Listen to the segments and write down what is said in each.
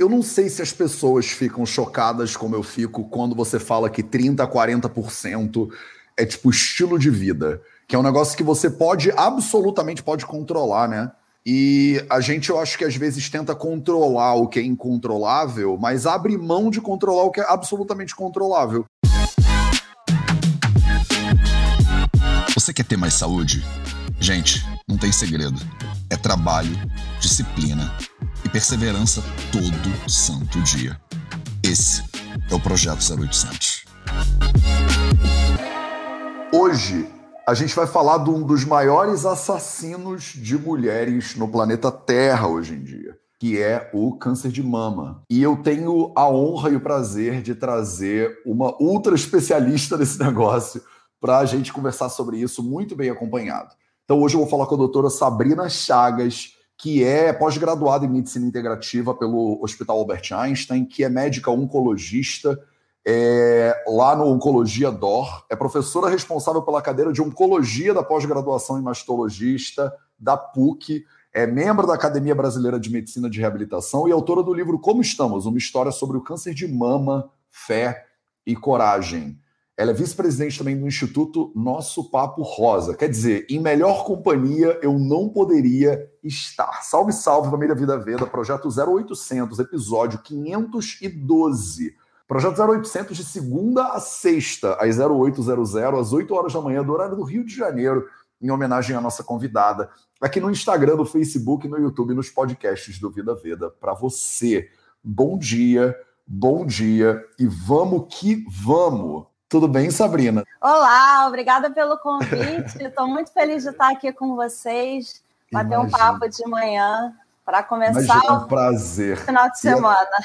Eu não sei se as pessoas ficam chocadas como eu fico quando você fala que 30 a 40% é tipo estilo de vida, que é um negócio que você pode absolutamente pode controlar, né? E a gente, eu acho que às vezes tenta controlar o que é incontrolável, mas abre mão de controlar o que é absolutamente controlável. Você quer ter mais saúde? Gente, não tem segredo. É trabalho, disciplina e perseverança todo santo dia. Esse é o Projeto 0800. Hoje a gente vai falar de um dos maiores assassinos de mulheres no planeta Terra hoje em dia, que é o câncer de mama. E eu tenho a honra e o prazer de trazer uma ultra especialista nesse negócio para a gente conversar sobre isso muito bem acompanhado. Então hoje eu vou falar com a doutora Sabrina Chagas, que é pós-graduada em medicina integrativa pelo Hospital Albert Einstein, que é médica oncologista é, lá no Oncologia DOR, é professora responsável pela cadeira de Oncologia da pós-graduação em mastologista da PUC, é membro da Academia Brasileira de Medicina de Reabilitação e autora do livro Como Estamos, uma história sobre o câncer de mama, fé e coragem. Ela é vice-presidente também do Instituto Nosso Papo Rosa. Quer dizer, em melhor companhia eu não poderia estar. Salve, salve, família Vida Veda, projeto 0800, episódio 512. Projeto 0800 de segunda a sexta, às 0800, às 8 horas da manhã, do horário do Rio de Janeiro, em homenagem à nossa convidada, aqui no Instagram, no Facebook, no YouTube, nos podcasts do Vida Veda, para você. Bom dia, bom dia e vamos que vamos! Tudo bem, Sabrina? Olá, obrigada pelo convite. Estou muito feliz de estar aqui com vocês, bater Imagina. um papo de manhã para começar Imagina, é um prazer. o final de é semana.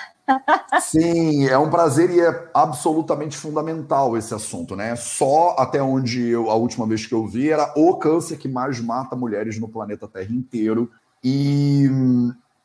É... Sim, é um prazer e é absolutamente fundamental esse assunto, né? Só até onde eu, a última vez que eu vi, era o câncer que mais mata mulheres no planeta Terra inteiro. E,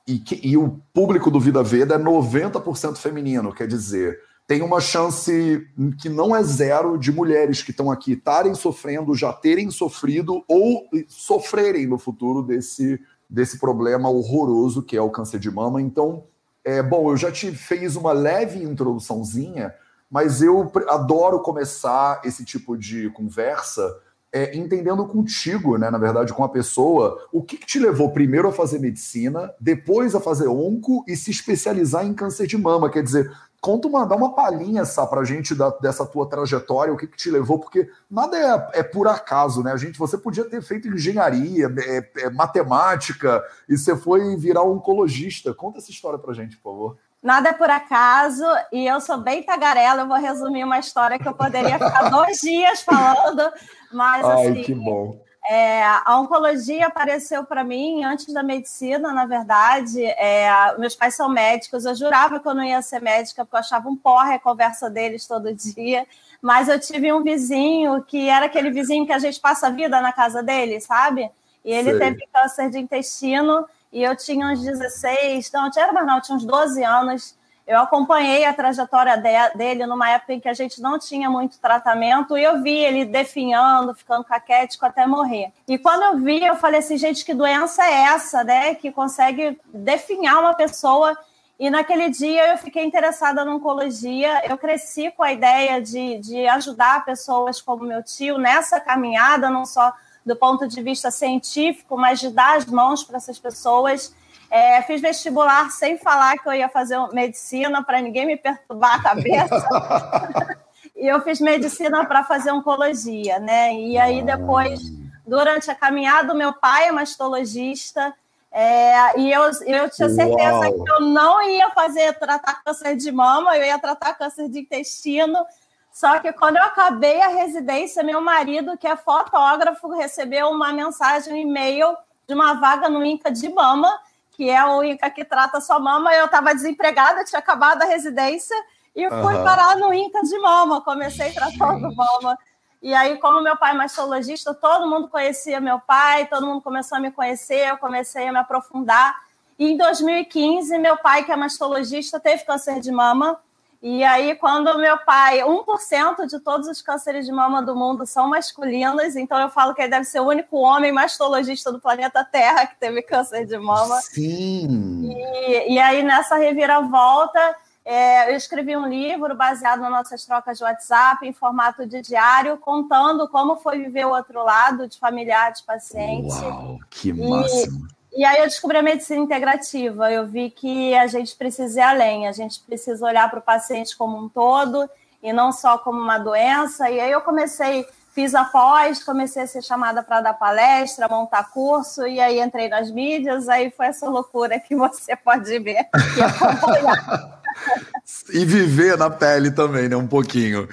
e, e o público do Vida Veda é 90% feminino, quer dizer, tem uma chance que não é zero de mulheres que estão aqui estarem sofrendo, já terem sofrido ou sofrerem no futuro desse, desse problema horroroso que é o câncer de mama. Então, é bom, eu já te fiz uma leve introduçãozinha, mas eu adoro começar esse tipo de conversa é, entendendo contigo, né, na verdade, com a pessoa, o que, que, te levou primeiro a fazer medicina, depois a fazer onco e se especializar em câncer de mama. Quer dizer, Conta uma, dá uma palhinha, Sá, pra gente da, dessa tua trajetória, o que, que te levou, porque nada é, é por acaso, né? A gente, você podia ter feito engenharia, é, é, matemática, e você foi virar oncologista. Conta essa história pra gente, por favor. Nada é por acaso, e eu sou bem tagarela, eu vou resumir uma história que eu poderia ficar dois dias falando, mas Ai, assim. que bom é, a oncologia apareceu para mim antes da medicina, na verdade. É, meus pais são médicos, eu jurava que eu não ia ser médica, porque eu achava um porra a conversa deles todo dia. Mas eu tive um vizinho que era aquele vizinho que a gente passa a vida na casa dele, sabe? E ele Sei. teve câncer de intestino e eu tinha uns 16, não, eu tinha, mas não, eu tinha uns 12 anos. Eu acompanhei a trajetória dele numa época em que a gente não tinha muito tratamento e eu vi ele definhando, ficando caquético até morrer. E quando eu vi, eu falei assim, gente, que doença é essa, né? Que consegue definhar uma pessoa. E naquele dia eu fiquei interessada na oncologia. Eu cresci com a ideia de, de ajudar pessoas como meu tio nessa caminhada, não só do ponto de vista científico, mas de dar as mãos para essas pessoas. É, fiz vestibular sem falar que eu ia fazer medicina para ninguém me perturbar a cabeça. e eu fiz medicina para fazer oncologia, né? E aí depois, durante a caminhada, meu pai é mastologista. É, e eu, eu tinha certeza Uau. que eu não ia fazer tratar câncer de mama, eu ia tratar câncer de intestino. Só que quando eu acabei a residência, meu marido, que é fotógrafo, recebeu uma mensagem, um e-mail de uma vaga no INCA de mama que é o INCA que trata sua mama. Eu estava desempregada, tinha acabado a residência e fui uhum. parar no INCA de mama. Comecei tratando mama. E aí, como meu pai é mastologista, todo mundo conhecia meu pai, todo mundo começou a me conhecer, eu comecei a me aprofundar. E em 2015, meu pai, que é mastologista, teve câncer de mama. E aí, quando meu pai, 1% de todos os cânceres de mama do mundo são masculinos, então eu falo que ele deve ser o único homem mastologista do planeta Terra que teve câncer de mama. Sim. E, e aí, nessa reviravolta, é, eu escrevi um livro baseado nas nossas trocas de WhatsApp, em formato de diário, contando como foi viver o outro lado, de familiar, de paciente. Uau, que máximo! E, aí eu descobri a medicina integrativa. Eu vi que a gente precisa ir além, a gente precisa olhar para o paciente como um todo e não só como uma doença. E aí eu comecei, fiz a pós, comecei a ser chamada para dar palestra, montar curso, e aí entrei nas mídias, aí foi essa loucura que você pode ver e acompanhar. e viver na pele também, né? Um pouquinho.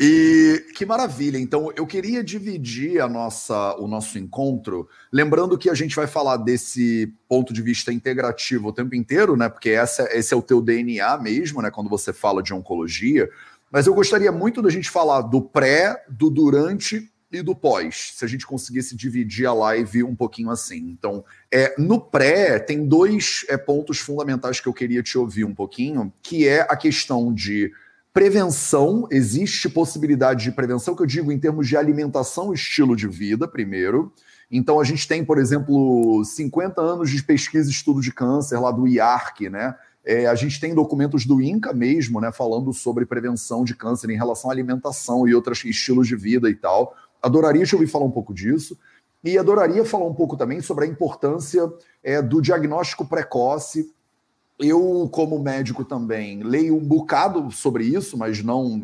E que maravilha! Então, eu queria dividir a nossa, o nosso encontro, lembrando que a gente vai falar desse ponto de vista integrativo o tempo inteiro, né? Porque essa, esse é o teu DNA mesmo, né? Quando você fala de oncologia. Mas eu gostaria muito da gente falar do pré, do durante e do pós, se a gente conseguisse dividir a live um pouquinho assim. Então, é, no pré, tem dois é, pontos fundamentais que eu queria te ouvir um pouquinho, que é a questão de Prevenção, existe possibilidade de prevenção, que eu digo em termos de alimentação e estilo de vida, primeiro. Então, a gente tem, por exemplo, 50 anos de pesquisa e estudo de câncer lá do IARC, né? É, a gente tem documentos do INCA mesmo, né, falando sobre prevenção de câncer em relação à alimentação e outros estilos de vida e tal. Adoraria te ouvir falar um pouco disso. E adoraria falar um pouco também sobre a importância é, do diagnóstico precoce eu, como médico também, leio um bocado sobre isso, mas não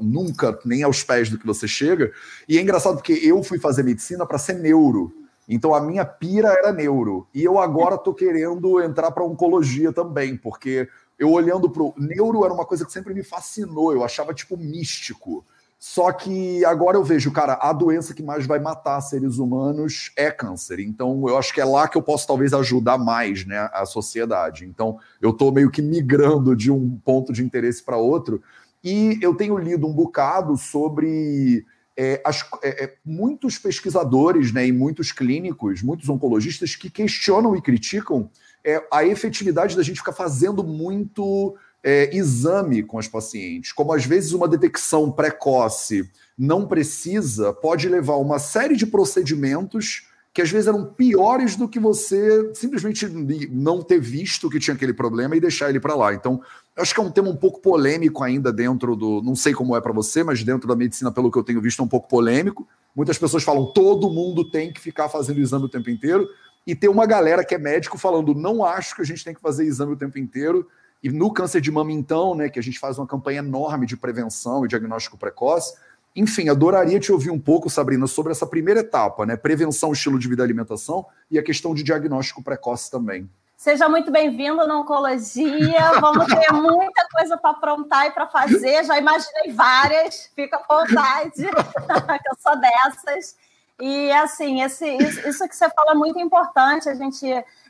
nunca nem aos pés do que você chega. E é engraçado porque eu fui fazer medicina para ser neuro. Então a minha pira era neuro. E eu agora estou querendo entrar para oncologia também, porque eu olhando para o neuro era uma coisa que sempre me fascinou, eu achava tipo místico. Só que agora eu vejo, cara, a doença que mais vai matar seres humanos é câncer. Então eu acho que é lá que eu posso talvez ajudar mais, né, a sociedade. Então eu estou meio que migrando de um ponto de interesse para outro. E eu tenho lido um bocado sobre é, as, é, é, muitos pesquisadores né, e muitos clínicos, muitos oncologistas que questionam e criticam é, a efetividade da gente ficar fazendo muito é, exame com as pacientes. Como às vezes uma detecção precoce não precisa, pode levar uma série de procedimentos que às vezes eram piores do que você simplesmente não ter visto que tinha aquele problema e deixar ele para lá. Então, acho que é um tema um pouco polêmico ainda dentro do. Não sei como é para você, mas dentro da medicina, pelo que eu tenho visto, é um pouco polêmico. Muitas pessoas falam todo mundo tem que ficar fazendo exame o tempo inteiro. E tem uma galera que é médico falando não acho que a gente tem que fazer exame o tempo inteiro e no câncer de mama, então, né, que a gente faz uma campanha enorme de prevenção e diagnóstico precoce. Enfim, adoraria te ouvir um pouco, Sabrina, sobre essa primeira etapa, né? Prevenção, estilo de vida e alimentação e a questão de diagnóstico precoce também. Seja muito bem-vindo na Oncologia. Vamos ter muita coisa para aprontar e para fazer. Já imaginei várias, fica à vontade, eu sou dessas. E, assim, esse, isso, isso que você fala é muito importante, a gente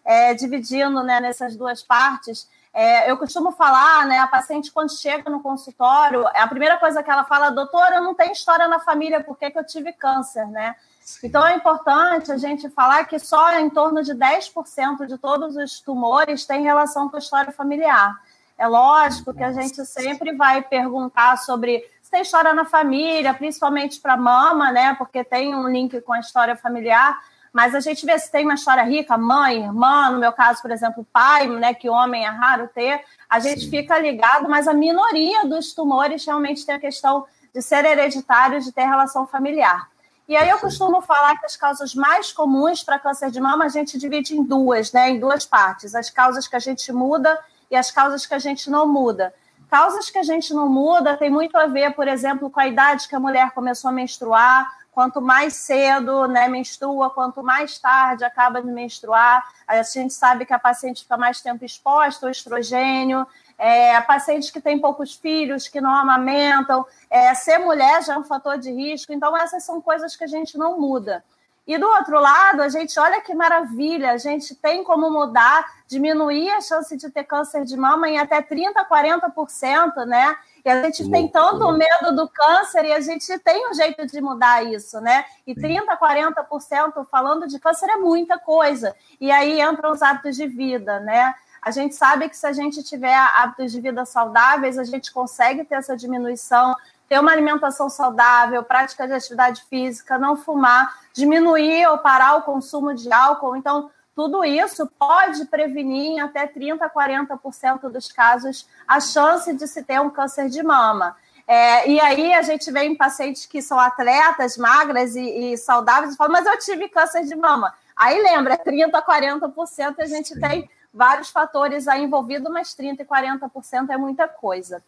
é, dividindo né, nessas duas partes. É, eu costumo falar, né, a paciente quando chega no consultório, a primeira coisa que ela fala, doutora, eu não tenho história na família, por que, que eu tive câncer, né? Sim. Então é importante a gente falar que só em torno de 10% de todos os tumores têm relação com a história familiar. É lógico que a gente sempre vai perguntar sobre se tem história na família, principalmente para mama, né? Porque tem um link com a história familiar, mas a gente vê se tem uma história rica, mãe, irmã, no meu caso, por exemplo, pai, né, que homem é raro ter, a gente Sim. fica ligado, mas a minoria dos tumores realmente tem a questão de ser hereditário, de ter relação familiar. E aí eu costumo falar que as causas mais comuns para câncer de mama a gente divide em duas, né, em duas partes, as causas que a gente muda e as causas que a gente não muda. Causas que a gente não muda tem muito a ver, por exemplo, com a idade que a mulher começou a menstruar, quanto mais cedo né, menstrua, quanto mais tarde acaba de menstruar, a gente sabe que a paciente fica mais tempo exposta ao estrogênio, é, paciente que tem poucos filhos, que não amamentam, é, ser mulher já é um fator de risco, então essas são coisas que a gente não muda. E do outro lado, a gente, olha que maravilha, a gente tem como mudar, diminuir a chance de ter câncer de mama em até 30%, 40%, né? E a gente tem tanto medo do câncer e a gente tem um jeito de mudar isso, né? E 30%, 40% falando de câncer é muita coisa. E aí entram os hábitos de vida, né? A gente sabe que se a gente tiver hábitos de vida saudáveis, a gente consegue ter essa diminuição, ter uma alimentação saudável, prática de atividade física, não fumar, diminuir ou parar o consumo de álcool. Então, tudo isso pode prevenir em até 30% a 40% dos casos a chance de se ter um câncer de mama. É, e aí a gente vê em pacientes que são atletas, magras e, e saudáveis e falam, mas eu tive câncer de mama. Aí lembra, 30% a 40% a gente Sim. tem vários fatores aí envolvidos, mas 30% e 40% é muita coisa.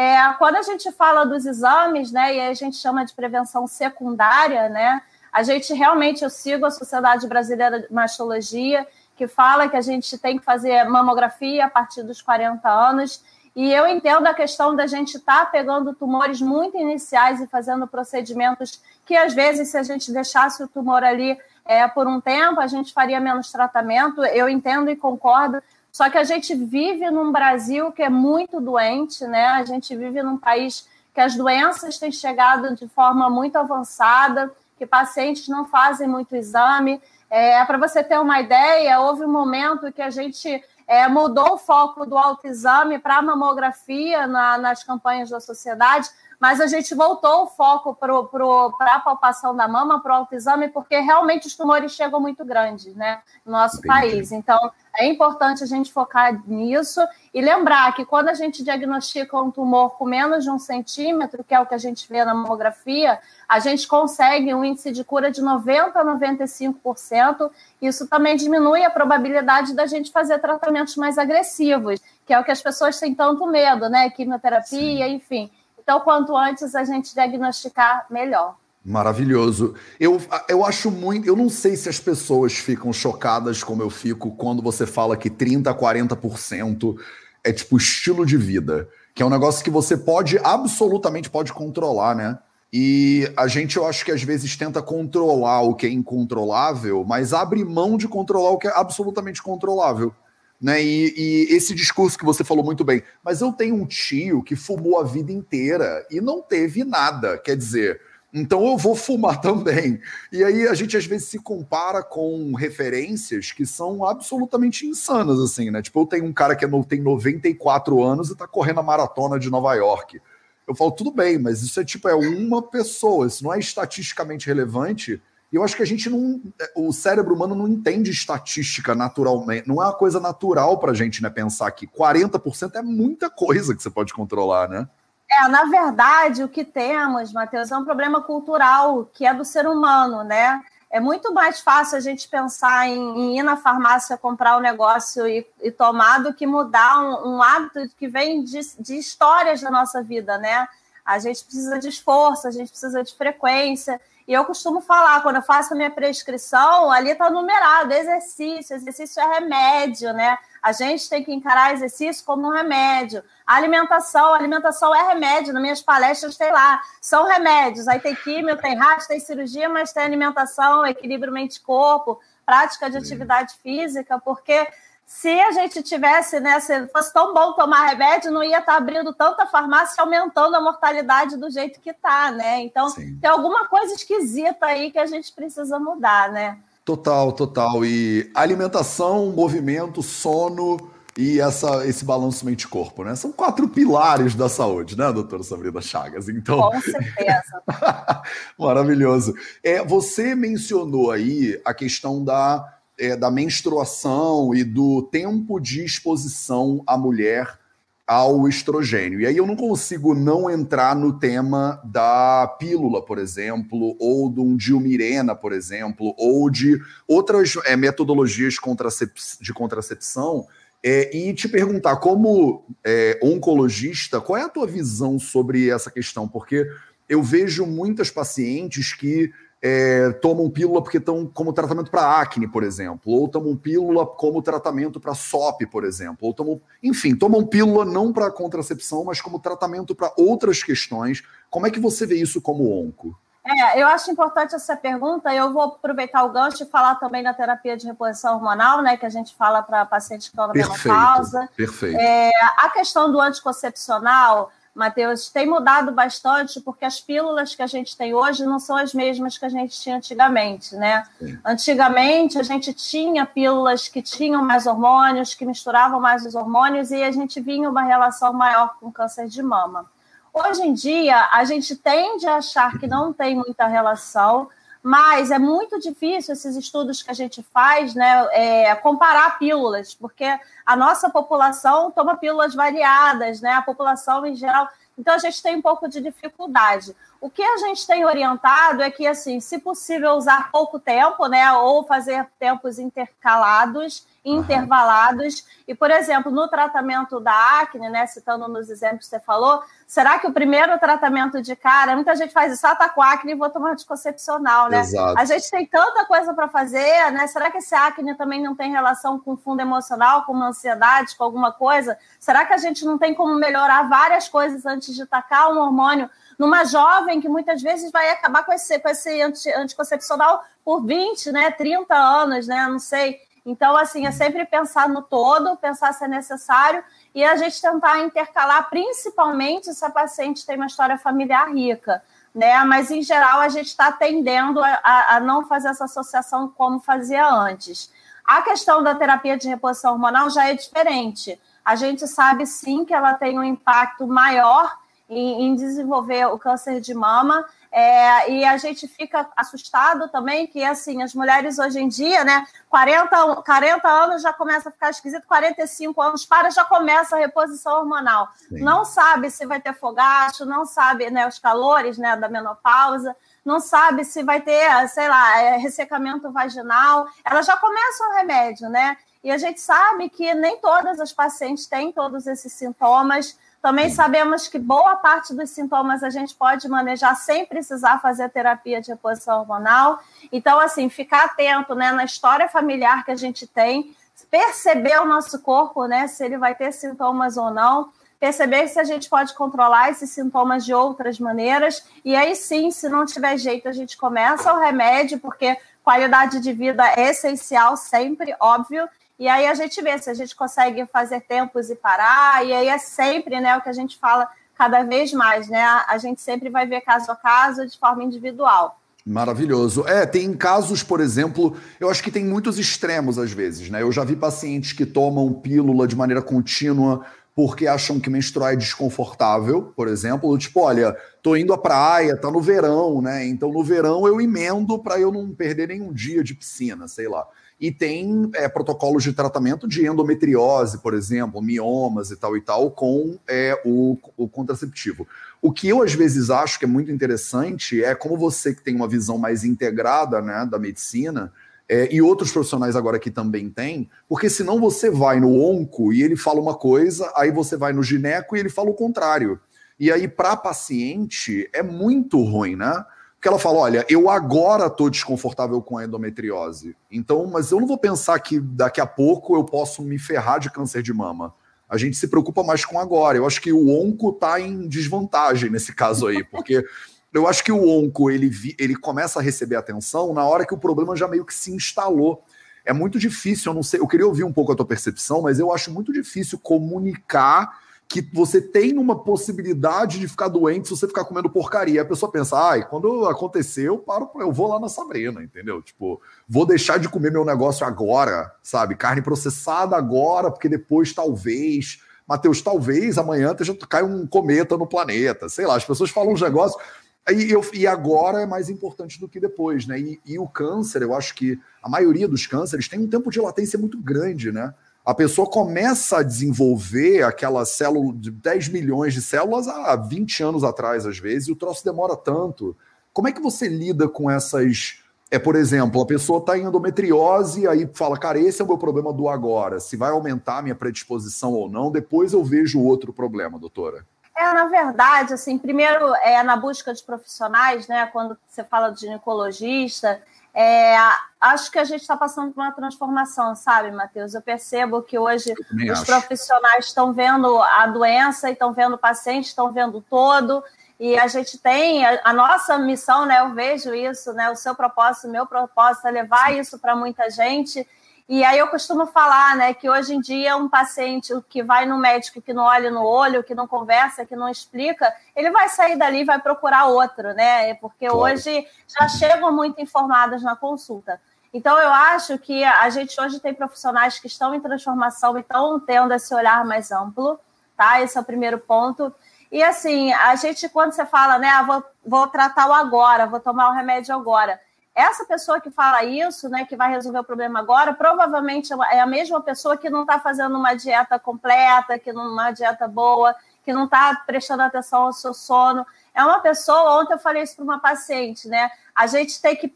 É, quando a gente fala dos exames, né, e a gente chama de prevenção secundária, né, a gente realmente, eu sigo a Sociedade Brasileira de Mastologia, que fala que a gente tem que fazer mamografia a partir dos 40 anos, e eu entendo a questão da gente estar tá pegando tumores muito iniciais e fazendo procedimentos que, às vezes, se a gente deixasse o tumor ali é, por um tempo, a gente faria menos tratamento. Eu entendo e concordo. Só que a gente vive num Brasil que é muito doente, né? A gente vive num país que as doenças têm chegado de forma muito avançada, que pacientes não fazem muito exame. É, Para você ter uma ideia, houve um momento que a gente é, mudou o foco do autoexame para a mamografia na, nas campanhas da sociedade, mas a gente voltou o foco para a palpação da mama, para o autoexame, porque realmente os tumores chegam muito grandes né, no nosso Entendi. país. Então, é importante a gente focar nisso e lembrar que quando a gente diagnostica um tumor com menos de um centímetro, que é o que a gente vê na mamografia, a gente consegue um índice de cura de 90% a 95%. Isso também diminui a probabilidade da gente fazer tratamentos mais agressivos, que é o que as pessoas têm tanto medo, né? Quimioterapia, Sim. enfim. Então, quanto antes a gente diagnosticar, melhor. Maravilhoso. Eu, eu acho muito. Eu não sei se as pessoas ficam chocadas como eu fico quando você fala que 30% a 40% é tipo estilo de vida. Que é um negócio que você pode, absolutamente pode controlar, né? E a gente, eu acho que às vezes tenta controlar o que é incontrolável, mas abre mão de controlar o que é absolutamente controlável. Né? E, e, esse discurso que você falou muito bem, mas eu tenho um tio que fumou a vida inteira e não teve nada. Quer dizer, então eu vou fumar também. E aí a gente às vezes se compara com referências que são absolutamente insanas, assim, né? Tipo, eu tenho um cara que é tem 94 anos e tá correndo a maratona de Nova York. Eu falo, tudo bem, mas isso é tipo, é uma pessoa, isso não é estatisticamente relevante. E eu acho que a gente não. O cérebro humano não entende estatística naturalmente. Não é uma coisa natural pra gente, né? Pensar que 40% é muita coisa que você pode controlar, né? É, na verdade, o que temos, Matheus, é um problema cultural que é do ser humano, né? É muito mais fácil a gente pensar em, em ir na farmácia comprar um negócio e, e, tomar do que mudar um, um hábito que vem de, de histórias da nossa vida, né? A gente precisa de esforço, a gente precisa de frequência. E eu costumo falar, quando eu faço a minha prescrição, ali está numerado, exercício, exercício é remédio, né? A gente tem que encarar exercício como um remédio. A alimentação, a alimentação é remédio. Nas minhas palestras tem lá, são remédios. Aí tem químio, tem rato, tem cirurgia, mas tem alimentação, equilíbrio mente-corpo, prática de atividade física, porque se a gente tivesse, né, se fosse tão bom tomar remédio, não ia estar tá abrindo tanta farmácia aumentando a mortalidade do jeito que está, né? Então, Sim. tem alguma coisa esquisita aí que a gente precisa mudar, né? Total, total. E alimentação, movimento, sono e essa, esse balanço mente-corpo, né? São quatro pilares da saúde, né, doutora Sabrina Chagas? Então... Com certeza. Maravilhoso. É, você mencionou aí a questão da, é, da menstruação e do tempo de exposição à mulher ao estrogênio. E aí eu não consigo não entrar no tema da pílula, por exemplo, ou de um dilmirena, por exemplo, ou de outras é, metodologias contracep de contracepção, é, e te perguntar, como é, oncologista, qual é a tua visão sobre essa questão? Porque eu vejo muitas pacientes que é, tomam pílula porque estão como tratamento para acne, por exemplo, ou tomam pílula como tratamento para SOP, por exemplo, ou tomam, enfim, tomam pílula não para contracepção, mas como tratamento para outras questões. Como é que você vê isso como onco? É, eu acho importante essa pergunta. Eu vou aproveitar o gancho e falar também da terapia de reposição hormonal, né, que a gente fala para pacientes que estão na menopausa. Perfeito. É, a questão do anticoncepcional, Matheus, tem mudado bastante, porque as pílulas que a gente tem hoje não são as mesmas que a gente tinha antigamente, né? Sim. Antigamente, a gente tinha pílulas que tinham mais hormônios, que misturavam mais os hormônios, e a gente vinha uma relação maior com câncer de mama. Hoje em dia, a gente tende a achar que não tem muita relação, mas é muito difícil esses estudos que a gente faz, né, é, comparar pílulas, porque a nossa população toma pílulas variadas, né, a população em geral. Então a gente tem um pouco de dificuldade. O que a gente tem orientado é que, assim, se possível, usar pouco tempo, né, ou fazer tempos intercalados intervalados. E, por exemplo, no tratamento da acne, né, citando nos exemplos que você falou, será que o primeiro tratamento de cara, muita gente faz isso, ah, tá com acne, vou tomar anticoncepcional, né? Exato. A gente tem tanta coisa para fazer, né? Será que esse acne também não tem relação com fundo emocional, com uma ansiedade, com alguma coisa? Será que a gente não tem como melhorar várias coisas antes de tacar um hormônio numa jovem que muitas vezes vai acabar com esse, com esse anticoncepcional por 20, né, 30 anos, né? Não sei. Então, assim, é sempre pensar no todo, pensar se é necessário e a gente tentar intercalar, principalmente se a paciente tem uma história familiar rica, né? Mas, em geral, a gente está tendendo a, a, não fazer essa associação como fazia antes. A questão da terapia de reposição hormonal já é diferente. A gente sabe, sim, que ela tem um impacto maior em, em desenvolver o câncer de mama, é, e a gente fica assustado também que, assim, as mulheres hoje em dia, né, 40, 40 anos já começa a ficar esquisito, 45 anos para, já começa a reposição hormonal. Sim. Não sabe se vai ter fogacho, não sabe né, os calores né, da menopausa, não sabe se vai ter, sei lá, é, ressecamento vaginal. Ela já começa o remédio, né? E a gente sabe que nem todas as pacientes têm todos esses sintomas. Também sabemos que boa parte dos sintomas a gente pode manejar sem precisar fazer terapia de reposição hormonal. Então, assim, ficar atento né, na história familiar que a gente tem, perceber o nosso corpo, né, se ele vai ter sintomas ou não, perceber se a gente pode controlar esses sintomas de outras maneiras. E aí sim, se não tiver jeito, a gente começa o remédio, porque qualidade de vida é essencial sempre, óbvio, e aí a gente vê se a gente consegue fazer tempos e parar, e aí é sempre né, o que a gente fala cada vez mais, né? A gente sempre vai ver caso a caso de forma individual. Maravilhoso. É, tem casos, por exemplo, eu acho que tem muitos extremos às vezes, né? Eu já vi pacientes que tomam pílula de maneira contínua porque acham que menstruar é desconfortável, por exemplo, tipo, olha, tô indo à praia, tá no verão, né? Então no verão eu emendo para eu não perder nenhum dia de piscina, sei lá e tem é, protocolos de tratamento de endometriose, por exemplo, miomas e tal e tal, com é, o, o contraceptivo. O que eu às vezes acho que é muito interessante é como você que tem uma visão mais integrada né, da medicina, é, e outros profissionais agora que também têm, porque senão você vai no onco e ele fala uma coisa, aí você vai no gineco e ele fala o contrário. E aí, para paciente, é muito ruim, né? Porque ela fala: olha, eu agora estou desconfortável com a endometriose. Então, mas eu não vou pensar que daqui a pouco eu posso me ferrar de câncer de mama. A gente se preocupa mais com agora. Eu acho que o onco está em desvantagem nesse caso aí, porque eu acho que o onco ele, ele começa a receber atenção na hora que o problema já meio que se instalou. É muito difícil, eu não sei, eu queria ouvir um pouco a tua percepção, mas eu acho muito difícil comunicar que você tem uma possibilidade de ficar doente se você ficar comendo porcaria. A pessoa pensa, ai, quando acontecer, eu paro, eu vou lá na Sabrina, entendeu? Tipo, vou deixar de comer meu negócio agora, sabe? Carne processada agora, porque depois talvez. Matheus, talvez amanhã esteja, cai um cometa no planeta. Sei lá, as pessoas falam uns negócios. E, eu, e agora é mais importante do que depois, né? E, e o câncer, eu acho que a maioria dos cânceres tem um tempo de latência muito grande, né? A pessoa começa a desenvolver aquela célula de 10 milhões de células há 20 anos atrás, às vezes, e o troço demora tanto. Como é que você lida com essas. É, por exemplo, a pessoa está em endometriose, aí fala, cara, esse é o meu problema do agora. Se vai aumentar a minha predisposição ou não, depois eu vejo outro problema, doutora. É, na verdade, assim, primeiro é na busca de profissionais, né? Quando você fala de ginecologista, é, acho que a gente está passando por uma transformação, sabe, Matheus? Eu percebo que hoje os acho. profissionais estão vendo a doença e estão vendo o paciente, estão vendo todo. E a gente tem a, a, nossa missão, né? Eu vejo isso, né? O seu propósito, o meu propósito é levar isso para muita gente. E aí eu costumo falar, né, que hoje em dia um paciente que vai no médico que não olha no olho, que não conversa, que não explica, ele vai sair dali e vai procurar outro, né? Porque claro. hoje já chegam muito informados na consulta. Então eu acho que a gente hoje tem profissionais que estão em transformação e estão tendo esse olhar mais amplo, tá? Esse é o primeiro ponto. E assim, a gente, quando você fala, né, ah, vou, vou tratar o agora, vou tomar o remédio agora essa pessoa que fala isso, né, que vai resolver o problema agora, provavelmente é a mesma pessoa que não está fazendo uma dieta completa, que não uma dieta boa, que não está prestando atenção ao seu sono. É uma pessoa, ontem eu falei isso para uma paciente, né? A gente tem que.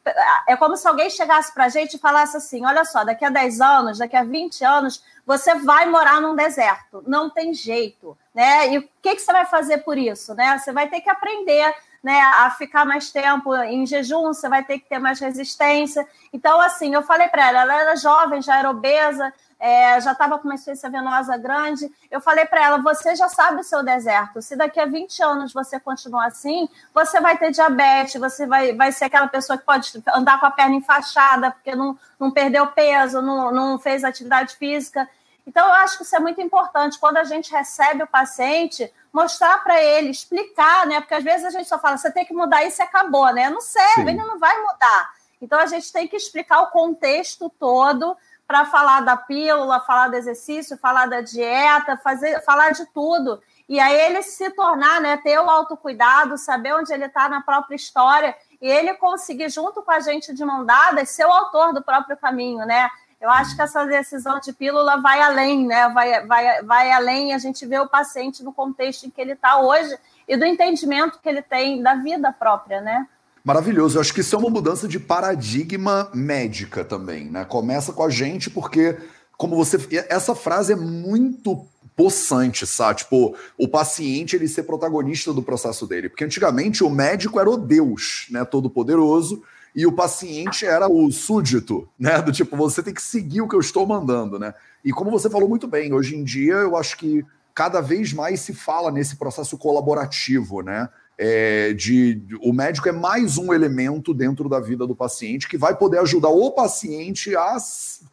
É como se alguém chegasse para a gente e falasse assim: olha só, daqui a 10 anos, daqui a 20 anos, você vai morar num deserto. Não tem jeito, né? E o que, que você vai fazer por isso, né? Você vai ter que aprender né, a ficar mais tempo em jejum, você vai ter que ter mais resistência. Então, assim, eu falei para ela, ela era jovem, já era obesa, é, já estava com uma insuficiência venosa grande. Eu falei para ela: você já sabe o seu deserto. Se daqui a 20 anos você continuar assim, você vai ter diabetes, você vai, vai ser aquela pessoa que pode andar com a perna enfaixada porque não, não perdeu peso, não, não fez atividade física. Então, eu acho que isso é muito importante. Quando a gente recebe o paciente, mostrar para ele, explicar, né? Porque às vezes a gente só fala, você tem que mudar isso e acabou, né? Não serve, ele não vai mudar. Então a gente tem que explicar o contexto todo para falar da pílula, falar do exercício, falar da dieta, fazer, falar de tudo. E aí ele se tornar, né, ter o autocuidado, saber onde ele está na própria história e ele conseguir, junto com a gente de mão dada, ser o autor do próprio caminho, né? Eu acho que essa decisão de pílula vai além, né? Vai, vai, vai além a gente vê o paciente no contexto em que ele está hoje e do entendimento que ele tem da vida própria, né? Maravilhoso. Eu acho que isso é uma mudança de paradigma médica também, né? Começa com a gente, porque, como você. Essa frase é muito possante, sabe? Tipo, o paciente ele ser protagonista do processo dele. Porque antigamente o médico era o Deus, né? Todo poderoso e o paciente era o súdito, né? Do tipo, você tem que seguir o que eu estou mandando, né? E como você falou muito bem, hoje em dia eu acho que cada vez mais se fala nesse processo colaborativo, né? É, de o médico é mais um elemento dentro da vida do paciente que vai poder ajudar o paciente a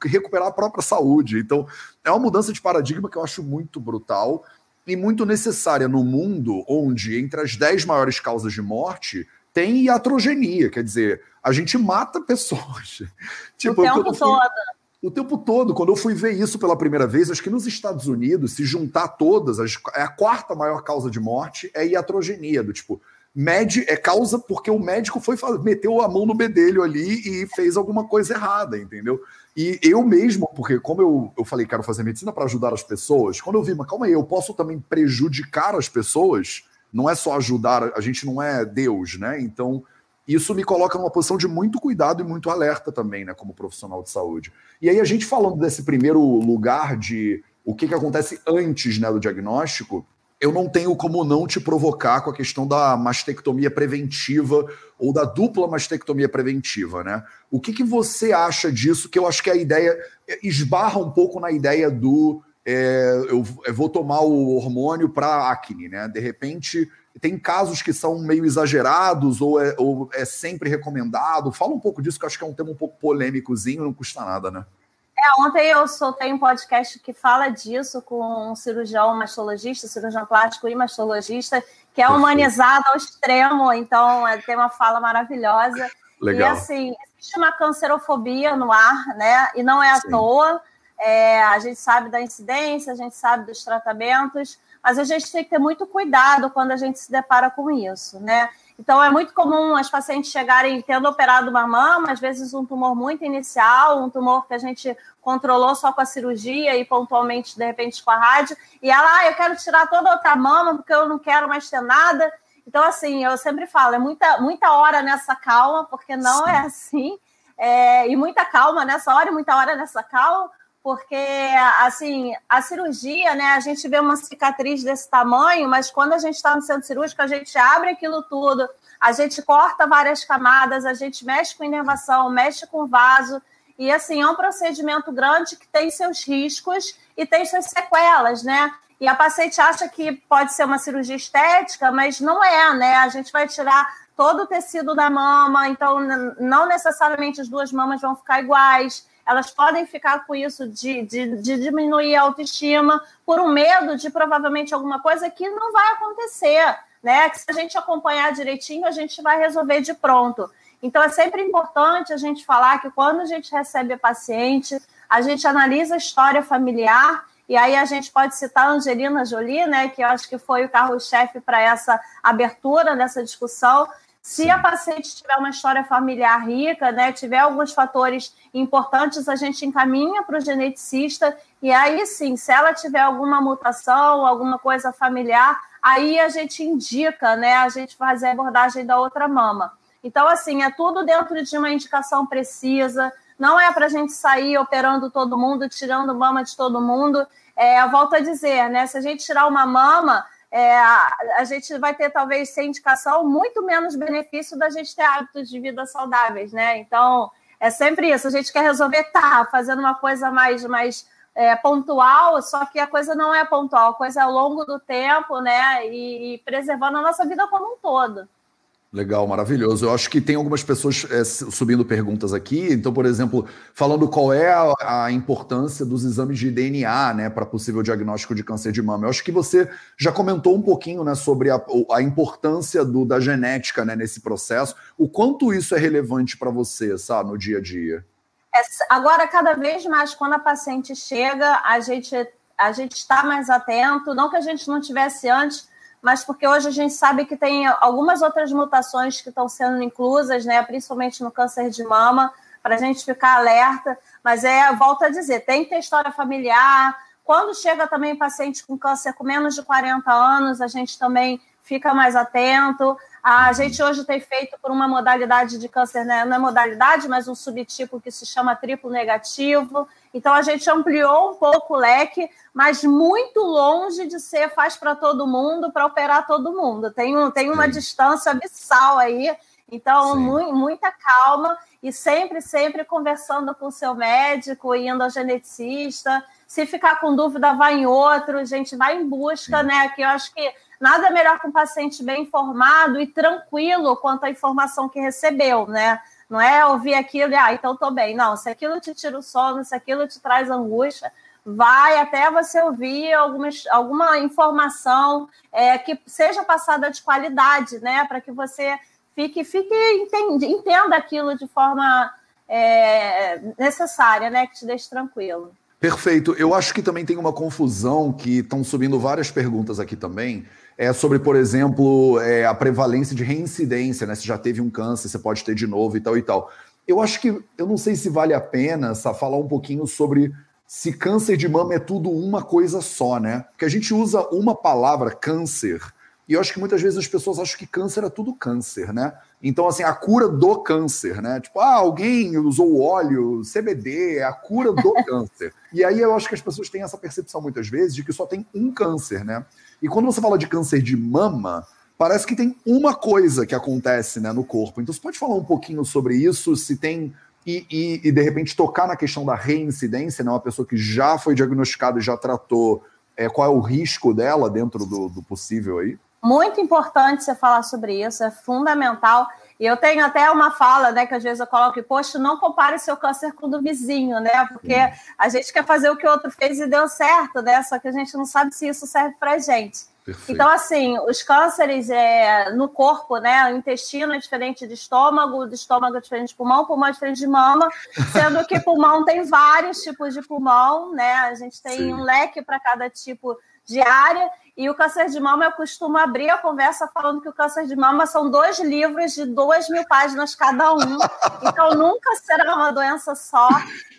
recuperar a própria saúde. Então, é uma mudança de paradigma que eu acho muito brutal e muito necessária no mundo onde, entre as 10 maiores causas de morte, tem iatrogenia, quer dizer, a gente mata pessoas. tipo, o tempo todo. O tempo todo. Quando eu fui ver isso pela primeira vez, acho que nos Estados Unidos, se juntar todas, é a quarta maior causa de morte é iatrogenia, do tipo, mede, é causa porque o médico foi meteu a mão no bedelho ali e fez alguma coisa errada, entendeu? E eu mesmo, porque como eu, eu falei, quero fazer medicina para ajudar as pessoas, quando eu vi, mas calma aí, eu posso também prejudicar as pessoas, não é só ajudar, a gente não é Deus, né? Então, isso me coloca numa posição de muito cuidado e muito alerta também, né, como profissional de saúde. E aí, a gente falando desse primeiro lugar de o que, que acontece antes né, do diagnóstico, eu não tenho como não te provocar com a questão da mastectomia preventiva ou da dupla mastectomia preventiva, né? O que, que você acha disso? Que eu acho que a ideia esbarra um pouco na ideia do é, eu, eu, vou tomar o hormônio para acne, né? De repente, tem casos que são meio exagerados ou é, ou é, sempre recomendado. Fala um pouco disso, que eu acho que é um tema um pouco polêmicozinho, não custa nada, né? É, ontem eu soltei um podcast que fala disso com um cirurgião mastologista, cirurgião plástico e mastologista, que é humanizado ao extremo, então é, tem uma fala maravilhosa. Legal. E assim, existe uma cancerofobia no ar, né? E não é à Sim. toa. É, a gente sabe da incidência, a gente sabe dos tratamentos, mas a gente tem que ter muito cuidado quando a gente se depara com isso, né? Então, é muito comum as pacientes chegarem tendo operado uma mama, às vezes um tumor muito inicial, um tumor que a gente controlou só com a cirurgia e pontualmente, de repente, com a rádio, e ela, ah, eu quero tirar toda a outra mama porque eu não quero mais ter nada. Então, assim, eu sempre falo, é muita, muita hora nessa calma, porque não é Sim. é assim, é, e muita calma nessa hora e muita hora nessa calma, porque assim a cirurgia, né? A gente vê uma cicatriz desse tamanho, mas quando a gente está no centro cirúrgico, a gente abre aquilo tudo, a gente corta várias camadas, a gente mexe com inervação, mexe com vaso. E assim, é um procedimento grande que tem seus riscos e tem suas sequelas, né? E a paciente acha que pode ser uma cirurgia estética, mas não é, né? A gente vai tirar todo o tecido da mama, então não necessariamente as duas mamas vão ficar iguais elas podem ficar com isso de, de, de diminuir a autoestima por um medo de provavelmente alguma coisa que não vai acontecer, né? Que se a gente acompanhar direitinho, a gente vai resolver de pronto. Então, é sempre importante a gente falar que quando a gente recebe a paciente, a gente analisa a história familiar e aí a gente pode citar a Angelina Jolie, né, que eu acho que foi o carro-chefe para essa abertura dessa discussão. Se a paciente tiver uma história familiar rica, né, tiver alguns fatores importantes, a gente encaminha para o geneticista e aí sim, se ela tiver alguma mutação, alguma coisa familiar, aí a gente indica, né, a gente fazer a abordagem da outra mama. Então, assim, é tudo dentro de uma indicação precisa, não é para a gente sair operando todo mundo, tirando mama de todo mundo. É, volto a dizer, né? Se a gente tirar uma mama, é, a gente vai ter talvez sem indicação muito menos benefício da gente ter hábitos de vida saudáveis, né? Então é sempre isso. A gente quer resolver, tá, fazendo uma coisa mais, mais é, pontual, só que a coisa não é pontual, a coisa é ao longo do tempo, né? E, e preservando a nossa vida como um todo. Legal, maravilhoso. Eu acho que tem algumas pessoas é, subindo perguntas aqui. Então, por exemplo, falando qual é a, a importância dos exames de DNA, né, para possível diagnóstico de câncer de mama. Eu acho que você já comentou um pouquinho, né, sobre a, a importância do, da genética, né, nesse processo. O quanto isso é relevante para você, sabe, no dia a dia? É, agora, cada vez mais, quando a paciente chega, a gente a gente está mais atento. Não que a gente não tivesse antes mas porque hoje a gente sabe que tem algumas outras mutações que estão sendo inclusas, né, principalmente no câncer de mama, para a gente ficar alerta. Mas é, volto a dizer, tem que ter história familiar. Quando chega também paciente com câncer com menos de 40 anos, a gente também fica mais atento. A gente hoje tem feito por uma modalidade de câncer, né? não é modalidade, mas um subtipo que se chama triplo negativo. Então a gente ampliou um pouco o leque, mas muito longe de ser faz para todo mundo, para operar todo mundo. Tem, um, tem uma Sim. distância abissal aí. Então, mu muita calma e sempre, sempre conversando com o seu médico, indo ao geneticista. Se ficar com dúvida, vai em outro, gente, vai em busca, Sim. né? Que eu acho que nada melhor que um paciente bem informado e tranquilo quanto à informação que recebeu, né? Não é ouvir aquilo e, ah, então tô bem. Não, se aquilo te tira o sono, se aquilo te traz angústia, vai até você ouvir alguma, alguma informação é, que seja passada de qualidade, né? Para que você fique, fique entende, entenda aquilo de forma é, necessária, né? Que te deixe tranquilo. Perfeito. Eu acho que também tem uma confusão que estão subindo várias perguntas aqui também é sobre, por exemplo, é, a prevalência de reincidência, né? Se já teve um câncer, você pode ter de novo e tal e tal. Eu acho que, eu não sei se vale a pena só falar um pouquinho sobre se câncer de mama é tudo uma coisa só, né? Porque a gente usa uma palavra, câncer, e eu acho que muitas vezes as pessoas acham que câncer é tudo câncer, né? Então, assim, a cura do câncer, né? Tipo, ah, alguém usou óleo, CBD, é a cura do câncer. E aí eu acho que as pessoas têm essa percepção muitas vezes de que só tem um câncer, né? E quando você fala de câncer de mama, parece que tem uma coisa que acontece né, no corpo. Então, você pode falar um pouquinho sobre isso, se tem. E, e, e de repente tocar na questão da reincidência, né? Uma pessoa que já foi diagnosticada e já tratou, é, qual é o risco dela dentro do, do possível aí? Muito importante você falar sobre isso, é fundamental. E eu tenho até uma fala, né, que às vezes eu coloco, poxa, não compare seu câncer com o do vizinho, né? Porque a gente quer fazer o que o outro fez e deu certo, né? Só que a gente não sabe se isso serve pra gente. Perfeito. Então, assim, os cânceres é, no corpo, né? O intestino é diferente de estômago, do estômago é diferente de pulmão, pulmão é diferente de mama, sendo que pulmão tem vários tipos de pulmão, né? A gente tem Sim. um leque para cada tipo de área. E o câncer de mama, eu costumo abrir a conversa falando que o câncer de mama são dois livros de duas mil páginas cada um. Então, nunca será uma doença só.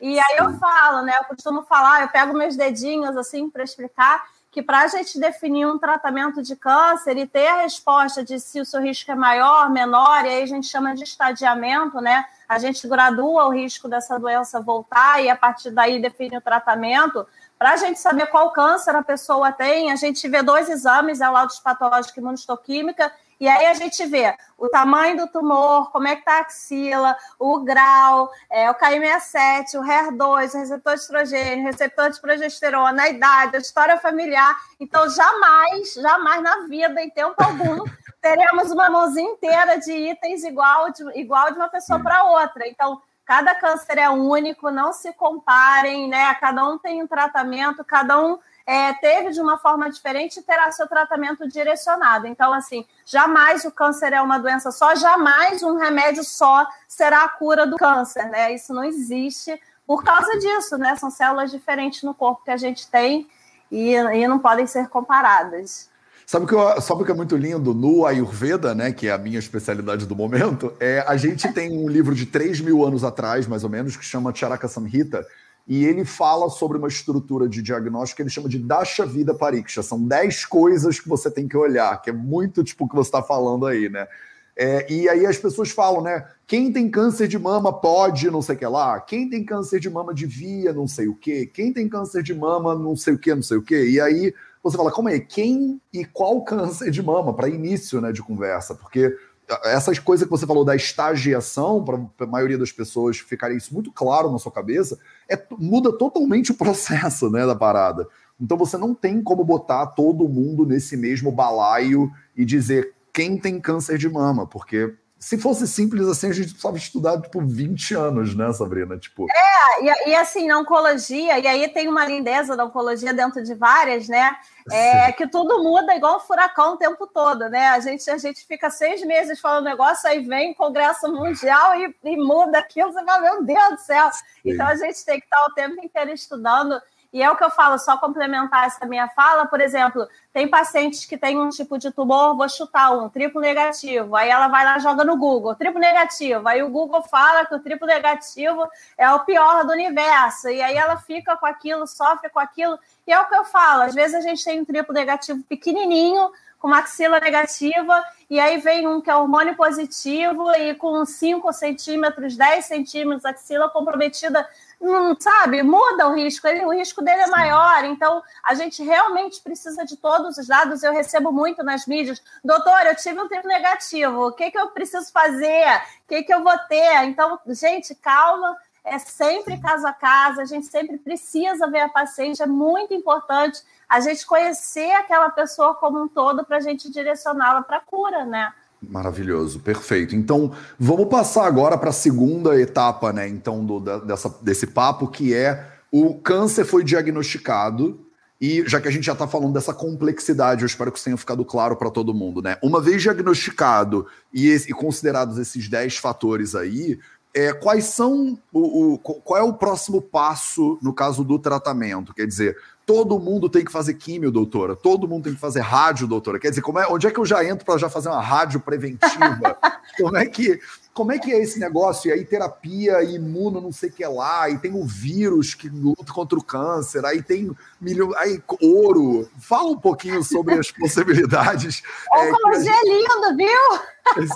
E aí eu falo, né? Eu costumo falar, eu pego meus dedinhos assim para explicar que para a gente definir um tratamento de câncer e ter a resposta de se o seu risco é maior, menor, e aí a gente chama de estadiamento, né? A gente gradua o risco dessa doença voltar e a partir daí define o tratamento. Para a gente saber qual câncer a pessoa tem, a gente vê dois exames, é o laudo patológico e imunistoquímica, e aí a gente vê o tamanho do tumor, como é que está a axila, o grau, é, o KM67, o HER2, o receptor de estrogênio, receptor de progesterona, a idade, a história familiar. Então, jamais, jamais na vida, em tempo algum, teremos uma mãozinha inteira de itens igual de, igual de uma pessoa para outra. Então, Cada câncer é único, não se comparem, né? Cada um tem um tratamento, cada um é, teve de uma forma diferente e terá seu tratamento direcionado. Então, assim, jamais o câncer é uma doença só, jamais um remédio só será a cura do câncer, né? Isso não existe por causa disso, né? São células diferentes no corpo que a gente tem e, e não podem ser comparadas. Sabe o que, eu, sabe que é muito lindo no Ayurveda, né, que é a minha especialidade do momento? É, a gente tem um livro de 3 mil anos atrás, mais ou menos, que chama Charaka Samhita, e ele fala sobre uma estrutura de diagnóstico que ele chama de Dasha Vida Pariksha. São 10 coisas que você tem que olhar, que é muito tipo o que você está falando aí, né? É, e aí as pessoas falam, né? Quem tem câncer de mama pode não sei o que lá, quem tem câncer de mama devia não sei o que, quem tem câncer de mama não sei o que, não sei o que. E aí você fala, como é? Quem e qual câncer de mama? Para início né, de conversa, porque essas coisas que você falou da estagiação, para a maioria das pessoas ficarem isso muito claro na sua cabeça, é, muda totalmente o processo né, da parada. Então você não tem como botar todo mundo nesse mesmo balaio e dizer quem tem câncer de mama, porque se fosse simples assim, a gente precisava estudar, tipo, 20 anos, né, Sabrina? Tipo... É, e, e assim, na oncologia, e aí tem uma lindeza da oncologia dentro de várias, né? É que tudo muda igual um furacão o tempo todo, né? A gente, a gente fica seis meses falando negócio, aí vem o Congresso Mundial e, e muda aquilo, você fala, meu Deus do céu. Sim. Então a gente tem que estar o tempo inteiro estudando e é o que eu falo, só complementar essa minha fala, por exemplo, tem pacientes que têm um tipo de tumor, vou chutar um, triplo negativo, aí ela vai lá joga no Google, triplo negativo, aí o Google fala que o triplo negativo é o pior do universo, e aí ela fica com aquilo, sofre com aquilo, e é o que eu falo, às vezes a gente tem um triplo negativo pequenininho, com maxila negativa, e aí vem um que é hormônio positivo e com 5 centímetros, 10 centímetros, axila comprometida não sabe, muda o risco, ele, o risco dele é maior. Então, a gente realmente precisa de todos os dados. Eu recebo muito nas mídias, doutor, eu tive um tempo negativo, o que, que eu preciso fazer? O que, que eu vou ter? Então, gente, calma, é sempre caso a caso, a gente sempre precisa ver a paciente, é muito importante a gente conhecer aquela pessoa como um todo para a gente direcioná-la para a cura, né? Maravilhoso, perfeito. Então, vamos passar agora para a segunda etapa, né? Então, do, dessa, desse papo, que é o câncer foi diagnosticado. E já que a gente já está falando dessa complexidade, eu espero que isso tenha ficado claro para todo mundo, né? Uma vez diagnosticado e, e considerados esses 10 fatores aí, é, quais são o, o, qual é o próximo passo no caso do tratamento? Quer dizer, todo mundo tem que fazer químio, doutora. Todo mundo tem que fazer rádio, doutora. Quer dizer, como é, onde é que eu já entro para já fazer uma rádio preventiva? como é que como é que é esse negócio? E aí, terapia imuno, não sei o que lá, e tem o vírus que luta contra o câncer, aí tem milho, aí ouro. Fala um pouquinho sobre as possibilidades. Oncologia é, é lindo, viu?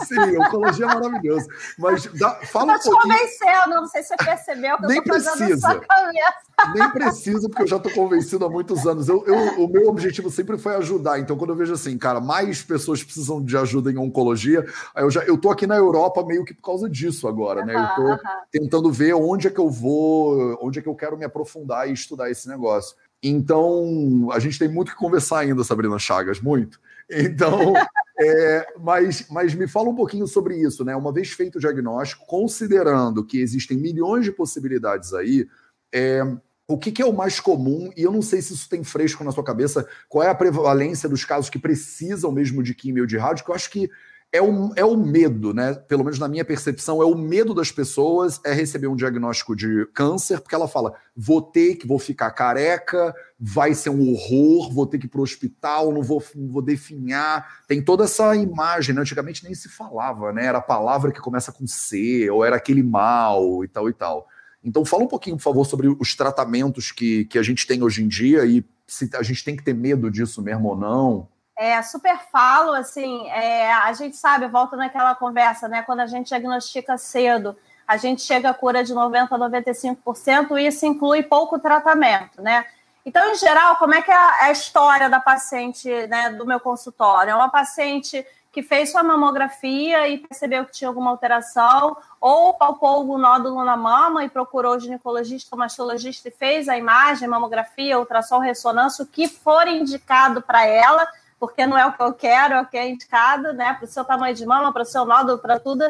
Sim, oncologia é maravilhoso. Mas dá, fala eu um pouquinho. convencendo, não sei se você percebeu que Nem eu tô precisa. Nem precisa, porque eu já estou convencido há muitos anos. Eu, eu, o meu objetivo sempre foi ajudar. Então, quando eu vejo assim, cara, mais pessoas precisam de ajuda em oncologia, eu já eu tô aqui na Europa meio que por causa disso agora, né? Eu tô tentando ver onde é que eu vou, onde é que eu quero me aprofundar e estudar esse negócio. Então, a gente tem muito que conversar ainda, Sabrina Chagas, muito. Então, é, mas, mas me fala um pouquinho sobre isso, né? Uma vez feito o diagnóstico, considerando que existem milhões de possibilidades aí, é, o que, que, é o mais comum, e eu não sei se isso tem fresco na sua cabeça, qual é a prevalência dos casos que precisam mesmo de químio ou de rádio, que eu acho que é o, é o medo, né? Pelo menos na minha percepção, é o medo das pessoas é receber um diagnóstico de câncer, porque ela fala: vou ter que, vou ficar careca, vai ser um horror, vou ter que ir para o hospital, não vou, vou definhar. Tem toda essa imagem, né? Antigamente nem se falava, né? Era a palavra que começa com C, ou era aquele mal e tal e tal. Então, fala um pouquinho, por favor, sobre os tratamentos que, que a gente tem hoje em dia e se a gente tem que ter medo disso mesmo ou não. É, super falo, assim, é, a gente sabe, volta naquela conversa, né? Quando a gente diagnostica cedo, a gente chega a cura de 90% a 95%, e isso inclui pouco tratamento, né? Então, em geral, como é que é a, história da paciente né, do meu consultório? É uma paciente que fez sua mamografia e percebeu que tinha alguma alteração, ou palpou algum nódulo na mama e procurou o ginecologista ou mastologista e fez a imagem, mamografia, ultrassom, ressonância, o que for indicado para ela, porque não é o que eu quero, é o que é indicado, né? Para o seu tamanho de mama, para o seu nódulo, para tudo.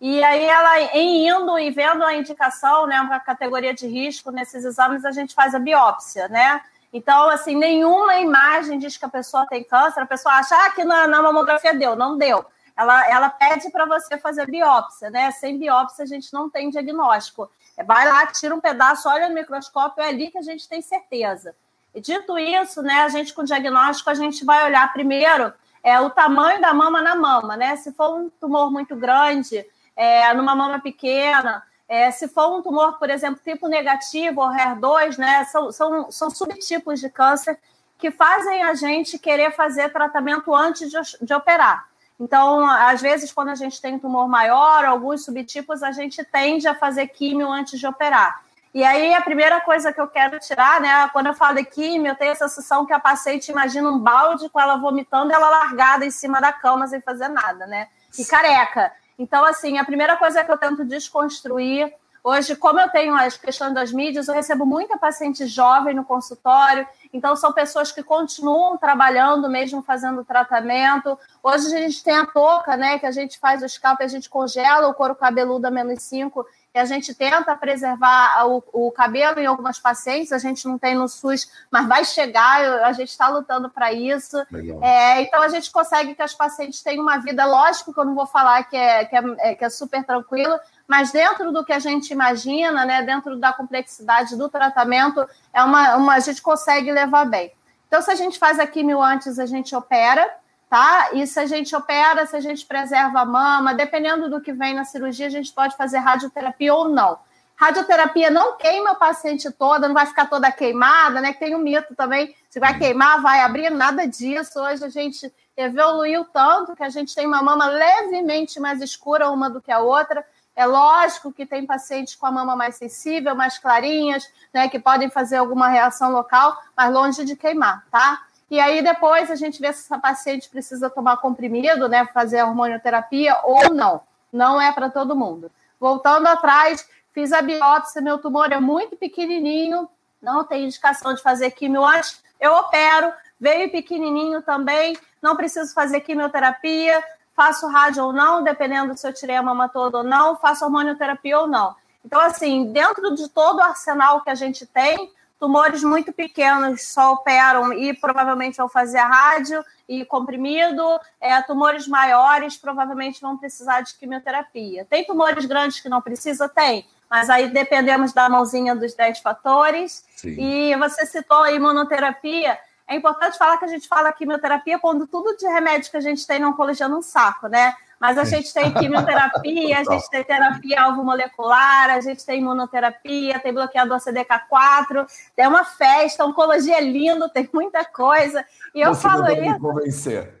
E aí, ela em indo e vendo a indicação, né, uma categoria de risco nesses exames, a gente faz a biópsia, né? Então, assim, nenhuma imagem diz que a pessoa tem câncer, a pessoa acha ah, que na, na mamografia deu, não deu. Ela, ela pede para você fazer biópsia, né? Sem biópsia a gente não tem diagnóstico. Vai lá, tira um pedaço, olha no microscópio, é ali que a gente tem certeza. Dito isso, né, a gente com diagnóstico, a gente vai olhar primeiro é, o tamanho da mama na mama, né? Se for um tumor muito grande, é, numa mama pequena, é, se for um tumor, por exemplo, tipo negativo ou HER2, né? São, são, são subtipos de câncer que fazem a gente querer fazer tratamento antes de, de operar. Então, às vezes, quando a gente tem um tumor maior, alguns subtipos, a gente tende a fazer químio antes de operar. E aí, a primeira coisa que eu quero tirar, né? Quando eu falo de químio, eu tenho a sensação que a paciente imagina um balde com ela vomitando e ela largada em cima da cama sem fazer nada, né? E careca. Então, assim, a primeira coisa que eu tento desconstruir Hoje, como eu tenho as questões das mídias, eu recebo muita paciente jovem no consultório, então são pessoas que continuam trabalhando, mesmo fazendo tratamento. Hoje a gente tem a touca, né? Que a gente faz o scalp, a gente congela o couro cabeludo a menos 5 e a gente tenta preservar o, o, cabelo em algumas pacientes, a gente não tem no SUS, mas vai chegar, a gente está lutando para isso. É, então a gente consegue que as pacientes tenham uma vida, lógico que eu não vou falar que é, que é, é que é super tranquilo, mas dentro do que a gente imagina, né, dentro da complexidade do tratamento, é uma, uma, a gente consegue levar bem. Então, se a gente faz a quimio antes, a gente opera, tá? E se a gente opera, se a gente preserva a mama, dependendo do que vem na cirurgia, a gente pode fazer radioterapia ou não. Radioterapia não queima a paciente toda, não vai ficar toda queimada, né? Tem um mito também, se vai queimar, vai abrir, nada disso. Hoje a gente evoluiu tanto que a gente tem uma mama levemente mais escura uma do que a outra. É lógico que tem pacientes com a mama mais sensível, mais clarinhas, né, que podem fazer alguma reação local, mas longe de queimar, tá? E aí depois a gente vê se essa paciente precisa tomar comprimido, né, fazer a hormonioterapia ou não. Não é para todo mundo. Voltando atrás, fiz a biópsia, meu tumor é muito pequenininho, não tem indicação de fazer quimio antes, eu opero, veio pequenininho também, não preciso fazer quimioterapia, faço rádio ou não, dependendo se eu tirei a mama toda ou não, faço hormonioterapia ou não. Então, assim, dentro de todo o arsenal que a gente tem, Tumores muito pequenos só operam e provavelmente vão fazer a rádio e comprimido. É, tumores maiores provavelmente vão precisar de quimioterapia. Tem tumores grandes que não precisa? Tem. Mas aí dependemos da mãozinha dos 10 fatores. Sim. E você citou a imunoterapia. É importante falar que a gente fala quimioterapia quando tudo de remédio que a gente tem na oncologia num saco, né? Mas a gente tem quimioterapia, a gente tem terapia alvo molecular, a gente tem imunoterapia, tem bloqueador CDK4, tem uma festa, oncologia é lindo, tem muita coisa. E eu Você falo isso. Convencer.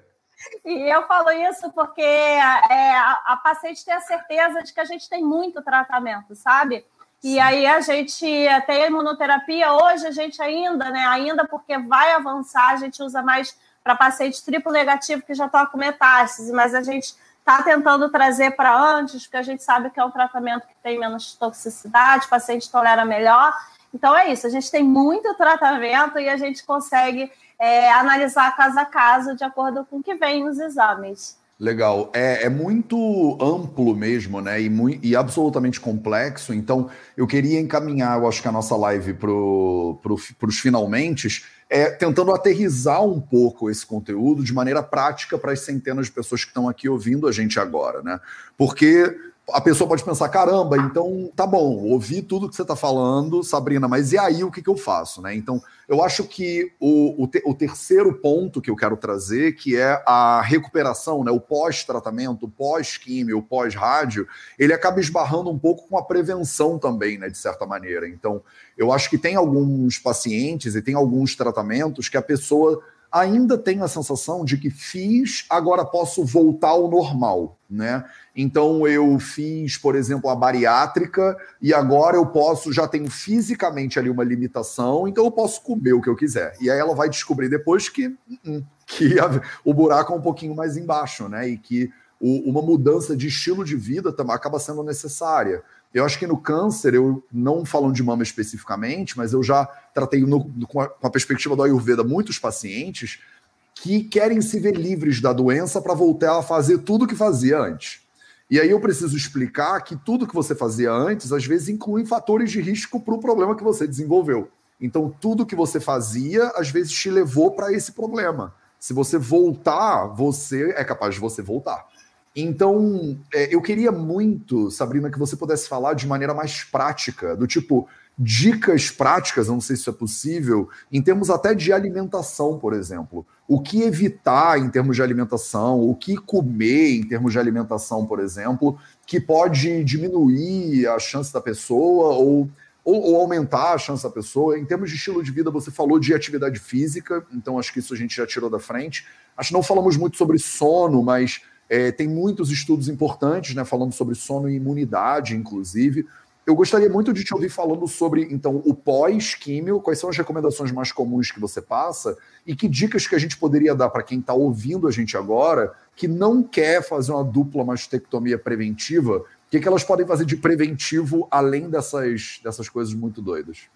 E eu falo isso porque é, a, a paciente tem a certeza de que a gente tem muito tratamento, sabe? E aí a gente tem a imunoterapia, hoje a gente ainda, né? Ainda porque vai avançar, a gente usa mais para paciente triplo negativo que já está com metástase, mas a gente está tentando trazer para antes, porque a gente sabe que é um tratamento que tem menos toxicidade, o paciente tolera melhor. Então é isso, a gente tem muito tratamento e a gente consegue é, analisar caso a caso de acordo com o que vem nos exames. Legal. É, é, muito amplo mesmo, né? E, e, absolutamente complexo. Então, eu queria encaminhar, eu acho que a nossa live para pro, os finalmente, é, tentando aterrizar um pouco esse conteúdo de maneira prática para as centenas de pessoas que estão aqui ouvindo a gente agora, né? Porque a pessoa pode pensar: caramba, então tá bom, ouvi tudo que você está falando, Sabrina, mas e aí o que, que eu faço? Né? Então, eu acho que o, o, te, o, terceiro ponto que eu quero trazer, que é a recuperação, né? o pós-tratamento, o pós-químio, o pós-rádio, ele acaba esbarrando um pouco com a prevenção também, né, de certa maneira. Então, eu acho que tem alguns pacientes e tem alguns tratamentos que a pessoa ainda tem a sensação de que fiz, agora posso voltar ao normal, né? Então eu fiz, por exemplo, a bariátrica e agora eu posso, já tenho fisicamente ali uma limitação, então eu posso comer o que eu quiser. E aí ela vai descobrir depois que, hum, que a, o buraco é um pouquinho mais embaixo, né? E que o, uma mudança de estilo de vida acaba sendo necessária. Eu acho que no câncer, eu não falando de mama especificamente, mas eu já tratei no, com, a, com a perspectiva do Ayurveda muitos pacientes que querem se ver livres da doença para voltar a fazer tudo o que fazia antes. E aí eu preciso explicar que tudo que você fazia antes, às vezes, inclui fatores de risco para o problema que você desenvolveu. Então, tudo que você fazia, às vezes, te levou para esse problema. Se você voltar, você é capaz de você voltar. Então, é, eu queria muito, Sabrina, que você pudesse falar de maneira mais prática, do tipo, dicas práticas, não sei se isso é possível, em termos até de alimentação, por exemplo. O que evitar em termos de alimentação, o que comer em termos de alimentação, por exemplo, que pode diminuir a chance da pessoa ou ou, ou, aumentar a chance da pessoa. Em termos de estilo de vida, você falou de atividade física, então acho que isso a gente já tirou da frente. Acho que não falamos muito sobre sono, mas é, tem muitos estudos importantes, né, falando sobre sono e imunidade, inclusive. Eu gostaria muito de te ouvir falando sobre, então, o pós-químio, quais são as recomendações mais comuns que você passa e que dicas que a gente poderia dar para quem está ouvindo a gente agora, que não quer fazer uma dupla mastectomia preventiva, que, que elas podem fazer de preventivo além dessas, dessas coisas muito doidas?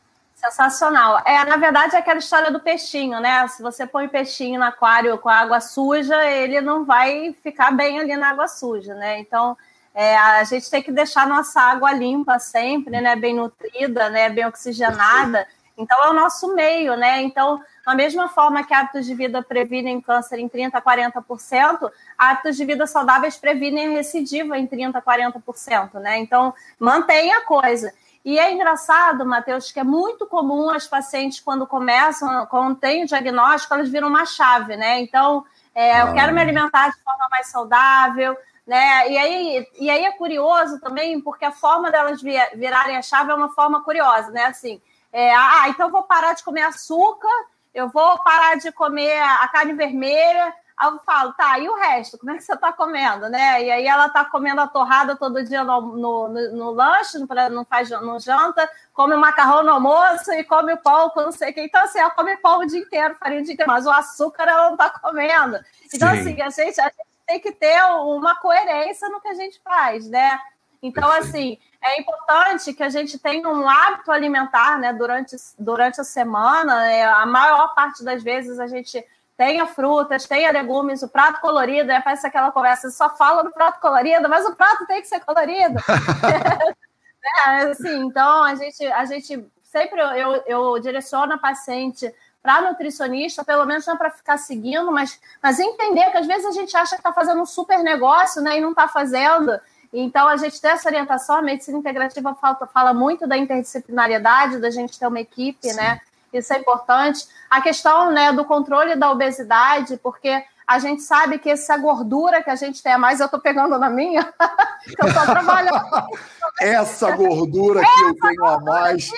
Sensacional. É, na verdade, é aquela história do peixinho, né? Se você põe peixinho no aquário com água suja, ele não vai ficar bem ali na água suja, né? Então, é, a gente tem que deixar nossa água limpa sempre, né? Bem nutrida, né? Bem oxigenada. Então, é o nosso meio, né? Então, da mesma forma que hábitos de vida previnem câncer em 30% a 40%, hábitos de vida saudáveis previnem recidiva em 30% a 40%, né? Então, mantém a coisa. E é engraçado, Matheus, que é muito comum as pacientes, quando começam, quando têm o diagnóstico, elas viram uma chave, né? Então, é, eu quero me alimentar de forma mais saudável, né? E aí, e aí é curioso também, porque a forma delas virarem a chave é uma forma curiosa, né? Assim, é, ah, então eu vou parar de comer açúcar, eu vou parar de comer a carne vermelha. Aí eu falo, tá, e o resto? Como é que você tá comendo, né? E aí ela tá comendo a torrada todo dia no, no, no, no lanche, não faz no janta, come o macarrão no almoço e come o pão com não sei o que. Então, assim, ela come pão o dia inteiro, farinha o dia inteiro, mas o açúcar ela não tá comendo. Então, Sim. assim, a gente, a gente tem que ter uma coerência no que a gente faz, né? Então, assim, é importante que a gente tenha um hábito alimentar né, durante, durante a semana. Né? A maior parte das vezes a gente tenha frutas, tenha legumes, o prato colorido, é faz aquela conversa, só fala do prato colorido, mas o prato tem que ser colorido. é, assim, então a gente, a gente sempre eu, eu direciono a paciente para nutricionista, pelo menos não é para ficar seguindo, mas, mas entender que às vezes a gente acha que está fazendo um super negócio né, e não está fazendo. Então, a gente tem essa orientação, a medicina integrativa fala, fala muito da interdisciplinariedade, da gente ter uma equipe, Sim. né? Isso é importante. A questão né, do controle da obesidade, porque a gente sabe que essa gordura que a gente tem a mais, eu estou pegando na minha, que eu estou trabalhando. essa gordura que essa eu tenho a mais.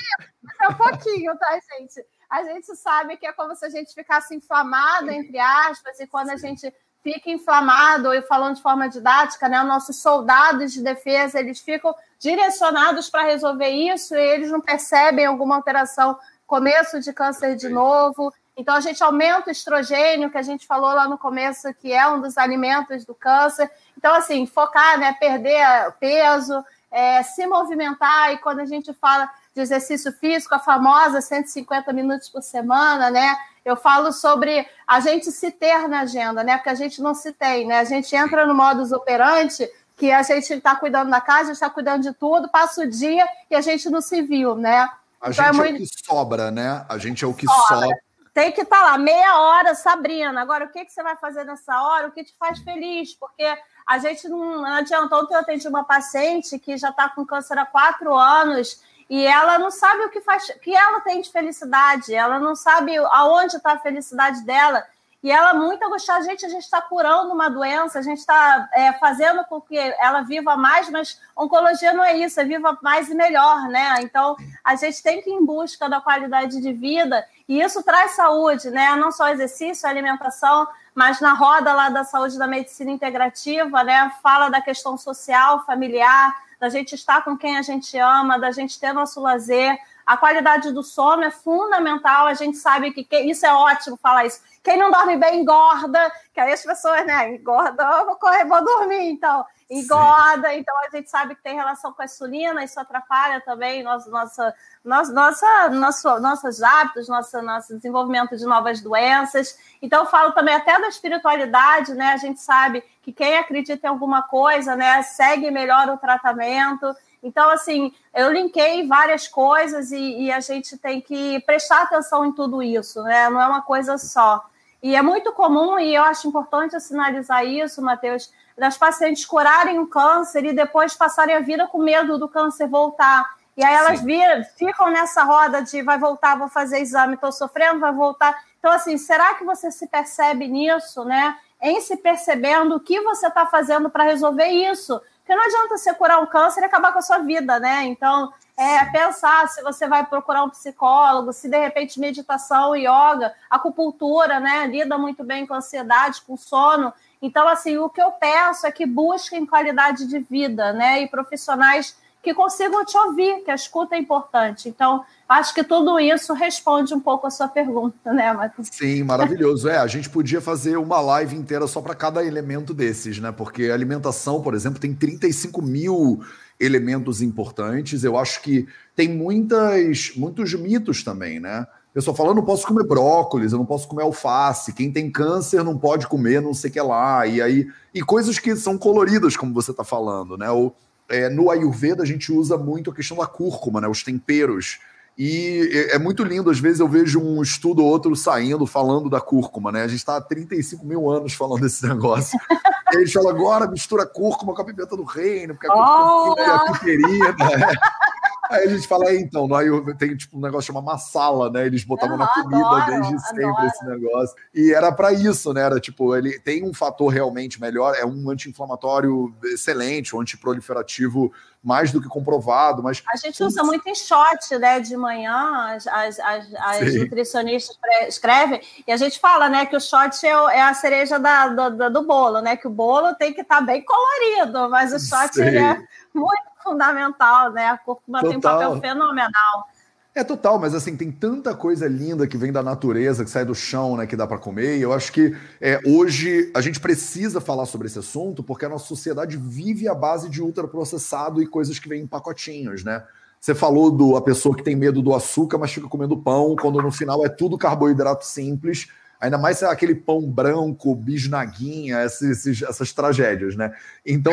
É um pouquinho, tá, gente? A gente sabe que é como se a gente ficasse inflamado, entre aspas, e quando a gente fica inflamado, e falando de forma didática, né, nossos soldados de defesa, eles ficam direcionados para resolver isso e eles não percebem alguma alteração, começo de câncer de novo. Então, a gente aumenta o estrogênio, que a gente falou lá no começo, que é um dos alimentos do câncer. Então, assim, focar, né, perder peso, é, se movimentar, e quando a gente fala de exercício físico, a famosa 150 minutos por semana, né? Eu falo sobre a gente se ter na agenda, né? Porque a gente não se tem, né? A gente entra no modus operandi que a gente está cuidando da casa, está cuidando de tudo, passa o dia e a gente não se viu, né? A então é gente é, muito... é, o que sobra, né? A gente é o que sobra. sobra. Tem que estar tá lá, meia hora, Sabrina. Agora, o que, que você vai fazer nessa hora? O que te faz feliz? Porque a gente não, não adianta. Ontem eu atendi uma paciente que já está com câncer há quatro anos e ela não sabe o que faz, que ela tem de felicidade, ela não sabe aonde está a felicidade dela. E ela muito angustiada, gente, a gente está curando uma doença, a gente está é, fazendo com que ela viva mais, mas oncologia não é isso, é viva mais e melhor, né? Então, a gente tem que ir em busca da qualidade de vida, e isso traz saúde, né? Não só exercício, alimentação, mas na roda lá da saúde da medicina integrativa, né? Fala da questão social, familiar, da gente estar com quem a gente ama, da gente ter nosso lazer. A qualidade do sono é fundamental. A gente sabe que, que isso é ótimo falar isso. Quem não dorme bem engorda, que aí as pessoas, né, engorda, vou correr, vou dormir, então engorda, Sim. então a gente sabe que tem relação com a insulina, isso atrapalha também nosso, nossa, nossa, nossa, nosso, nossos hábitos, nosso, nosso desenvolvimento de novas doenças. Então, eu falo também até da espiritualidade, né? A gente sabe que quem acredita em alguma coisa, né, segue melhor o tratamento. Então, assim, eu linkei várias coisas e, e a gente tem que prestar atenção em tudo isso, né? Não é uma coisa só. E é muito comum, e eu acho importante sinalizar isso, Matheus, das pacientes curarem o câncer e depois passarem a vida com medo do câncer voltar. E aí elas viram, ficam nessa roda de vai voltar, vou fazer exame, estou sofrendo, vai voltar. Então, assim, será que você se percebe nisso, né? Em se percebendo o que você está fazendo para resolver isso? Porque não adianta você curar um câncer e acabar com a sua vida, né? Então, é pensar se você vai procurar um psicólogo, se de repente meditação, yoga, acupuntura, né? Lida muito bem com ansiedade, com sono. Então, assim, o que eu peço é que busquem qualidade de vida, né? E profissionais que consigam te ouvir, que a escuta é importante. Então, acho que tudo isso responde um pouco a sua pergunta, né, Matheus? Sim, maravilhoso. É, a gente podia fazer uma live inteira só para cada elemento desses, né? Porque alimentação, por exemplo, tem 35 mil elementos importantes. Eu acho que tem muitas, muitos mitos também, né? pessoa fala, eu não posso comer brócolis, eu não posso comer alface, quem tem câncer não pode comer não sei o que lá, e aí e coisas que são coloridas, como você está falando, né? Ou, é, no Ayurveda a gente usa muito a questão da cúrcuma, né? Os temperos. E é, é muito lindo, às vezes eu vejo um estudo ou outro saindo falando da cúrcuma, né? A gente está há 35 mil anos falando desse negócio. e a gente fala, agora mistura cúrcuma com a pimenta do reino, porque a cúrcuma oh! é a piperina. Aí a gente fala, então, no Ayurveda tem tipo um negócio chamado massala, né? Eles botavam na comida adoro, desde sempre adoro. esse negócio. E era para isso, né? Era tipo, ele tem um fator realmente melhor, é um anti-inflamatório excelente, um antiproliferativo mais do que comprovado, mas... A gente usa muito em shot, né, de manhã, as, as, as, as nutricionistas escrevem, e a gente fala, né, que o shot é, é a cereja da, do, do, bolo, né, que o bolo tem que estar tá bem colorido, mas o shot é muito fundamental, né? A cúrcuma tem um papel fenomenal. É total, mas assim, tem tanta coisa linda que vem da natureza, que sai do chão, né, que dá para comer. E eu acho que é, hoje a gente precisa falar sobre esse assunto, porque a nossa sociedade vive à base de ultraprocessado e coisas que vêm em pacotinhos, né? Você falou do a pessoa que tem medo do açúcar, mas fica comendo pão, quando no final é tudo carboidrato simples Ainda mais aquele pão branco, bisnaguinha, esses, essas tragédias, né? Então,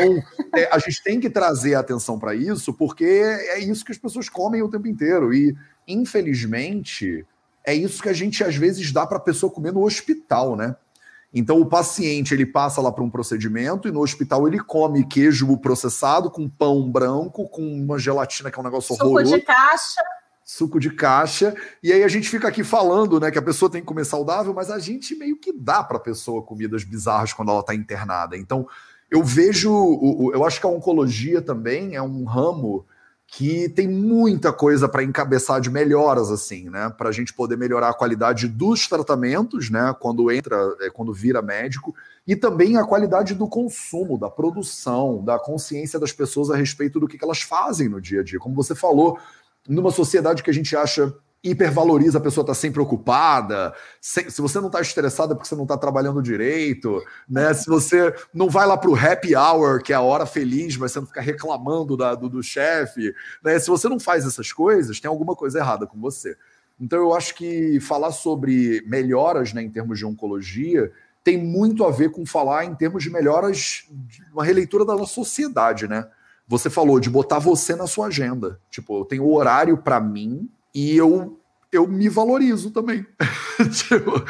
é, a gente tem que trazer atenção para isso, porque é isso que as pessoas comem o tempo inteiro. E, infelizmente, é isso que a gente às vezes dá para a pessoa comer no hospital, né? Então, o paciente ele passa lá para um procedimento e no hospital ele come queijo processado com pão branco, com uma gelatina que é um negócio Suco horroroso. Suco de caixa suco de caixa. E aí a gente fica aqui falando, né, que a pessoa tem que comer saudável, mas a gente meio que dá para a pessoa comidas bizarras quando ela está internada. Então, eu vejo, eu acho que a oncologia também é um ramo que tem muita coisa para encabeçar de melhoras assim, né, para a gente poder melhorar a qualidade dos tratamentos, né, quando entra, é, quando vira médico, e também a qualidade do consumo, da produção, da consciência das pessoas a respeito do que elas fazem no dia a dia. Como você falou, numa sociedade que a gente acha hipervaloriza a pessoa estar tá sempre ocupada, se, se você não está estressada porque você não está trabalhando direito, né? Se você não vai lá para o happy hour, que é a hora feliz, mas você não fica reclamando da, do, do chefe, né? Se você não faz essas coisas, tem alguma coisa errada com você. Então eu acho que falar sobre melhoras né, em termos de oncologia tem muito a ver com falar em termos de melhoras, de uma releitura da nossa sociedade, né? Você falou de botar você na sua agenda. Tipo, eu tenho horário para mim e eu, eu me valorizo também. tipo,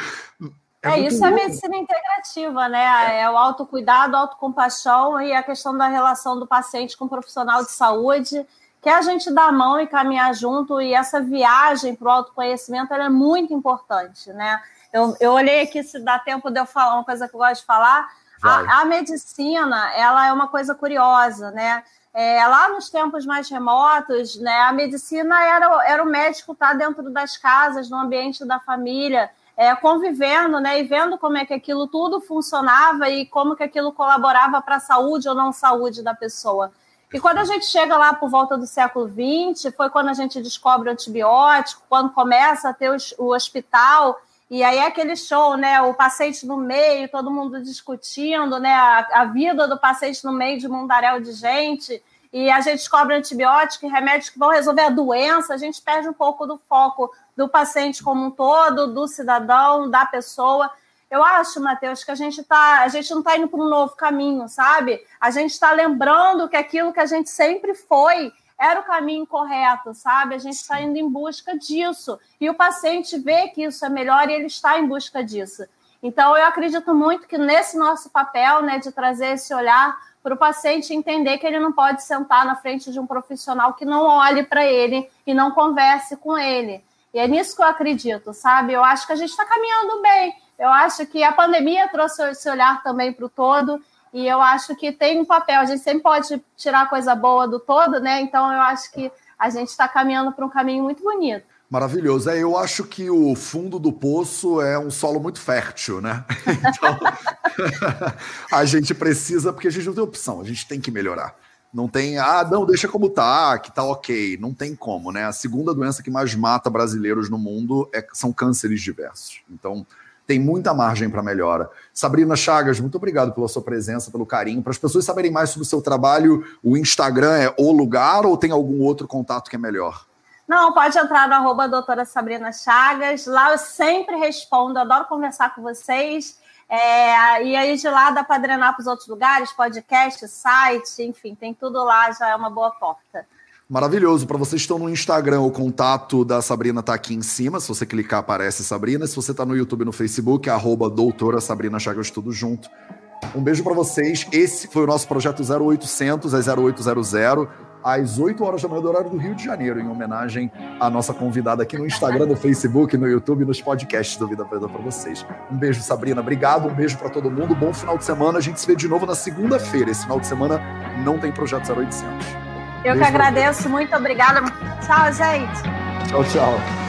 é, é isso é a medicina integrativa, né? É o autocuidado, a autocompaixão e a questão da relação do paciente com o profissional de saúde, que é a gente dar a mão e caminhar junto, e essa viagem para o autoconhecimento é muito importante, né? Eu, eu olhei aqui se dá tempo de eu falar uma coisa que eu gosto de falar. A, a, medicina, ela é uma coisa curiosa, né? É, lá nos tempos mais remotos, né, a medicina era, era o médico estar tá dentro das casas, no ambiente da família, é, convivendo né, e vendo como é que aquilo tudo funcionava e como que aquilo colaborava para a saúde ou não saúde da pessoa. E quando a gente chega lá por volta do século XX, foi quando a gente descobre o antibiótico, quando começa a ter o hospital E aí aquele show, né? O paciente no meio, todo mundo discutindo, né? A, a vida do paciente no meio de mundaréu de gente. E a gente descobre antibiótico e remédios que vão resolver a doença. A gente perde um pouco do foco do paciente como um todo, do cidadão, da pessoa. Eu acho, Matheus, que a gente tá, a gente não está indo para um novo caminho, sabe? A gente está lembrando que aquilo que a gente sempre foi era o caminho correto, sabe? A gente está indo em busca disso. E o paciente vê que isso é melhor e ele está em busca disso. Então, eu acredito muito que nesse nosso papel, né, de trazer esse olhar para o paciente entender que ele não pode sentar na frente de um profissional que não olhe para ele e não converse com ele. E é nisso que eu acredito, sabe? Eu acho que a gente está caminhando bem. Eu acho que a pandemia trouxe esse olhar também para o todo. E eu acho que tem um papel, a gente sempre pode tirar coisa boa do todo, né? Então eu acho que a gente está caminhando para um caminho muito bonito. Maravilhoso. É, eu acho que o fundo do poço é um solo muito fértil, né? Então, a gente precisa, porque a gente não tem opção, a gente tem que melhorar. Não tem, ah, não, deixa como tá, que tá ok. Não tem como, né? A segunda doença que mais mata brasileiros no mundo é, são cânceres diversos. Então, tem muita margem para melhora. Sabrina Chagas, muito obrigado pela sua presença, pelo carinho. Para as pessoas saberem mais sobre o seu trabalho, o Instagram é o lugar ou tem algum outro contato que é melhor? Não, pode entrar no arroba doutora Sabrina Chagas. Lá eu sempre respondo, adoro conversar com vocês. É, e aí de lá dá para drenar para os outros lugares, podcast, site, enfim, tem tudo lá, já é uma boa porta. Maravilhoso. Para vocês que estão no Instagram, o contato da Sabrina está aqui em cima. Se você clicar, aparece Sabrina. Se você está no YouTube no Facebook, arroba doutora Sabrina Chagas, tudo junto. Um beijo para vocês. Esse foi o nosso projeto 0800, é 0800, às 8 horas da manhã do horário do Rio de Janeiro, em homenagem à nossa convidada aqui no Instagram, no Facebook, no YouTube, nos podcasts do Vida Preta para vocês. Um beijo, Sabrina. Obrigado. Um beijo para todo mundo. Bom final de semana. A gente se vê de novo na segunda-feira. Esse final de semana não tem projeto 0800. Eu Beijo que agradeço, muito obrigada. Tchau, gente. Tchau, tchau.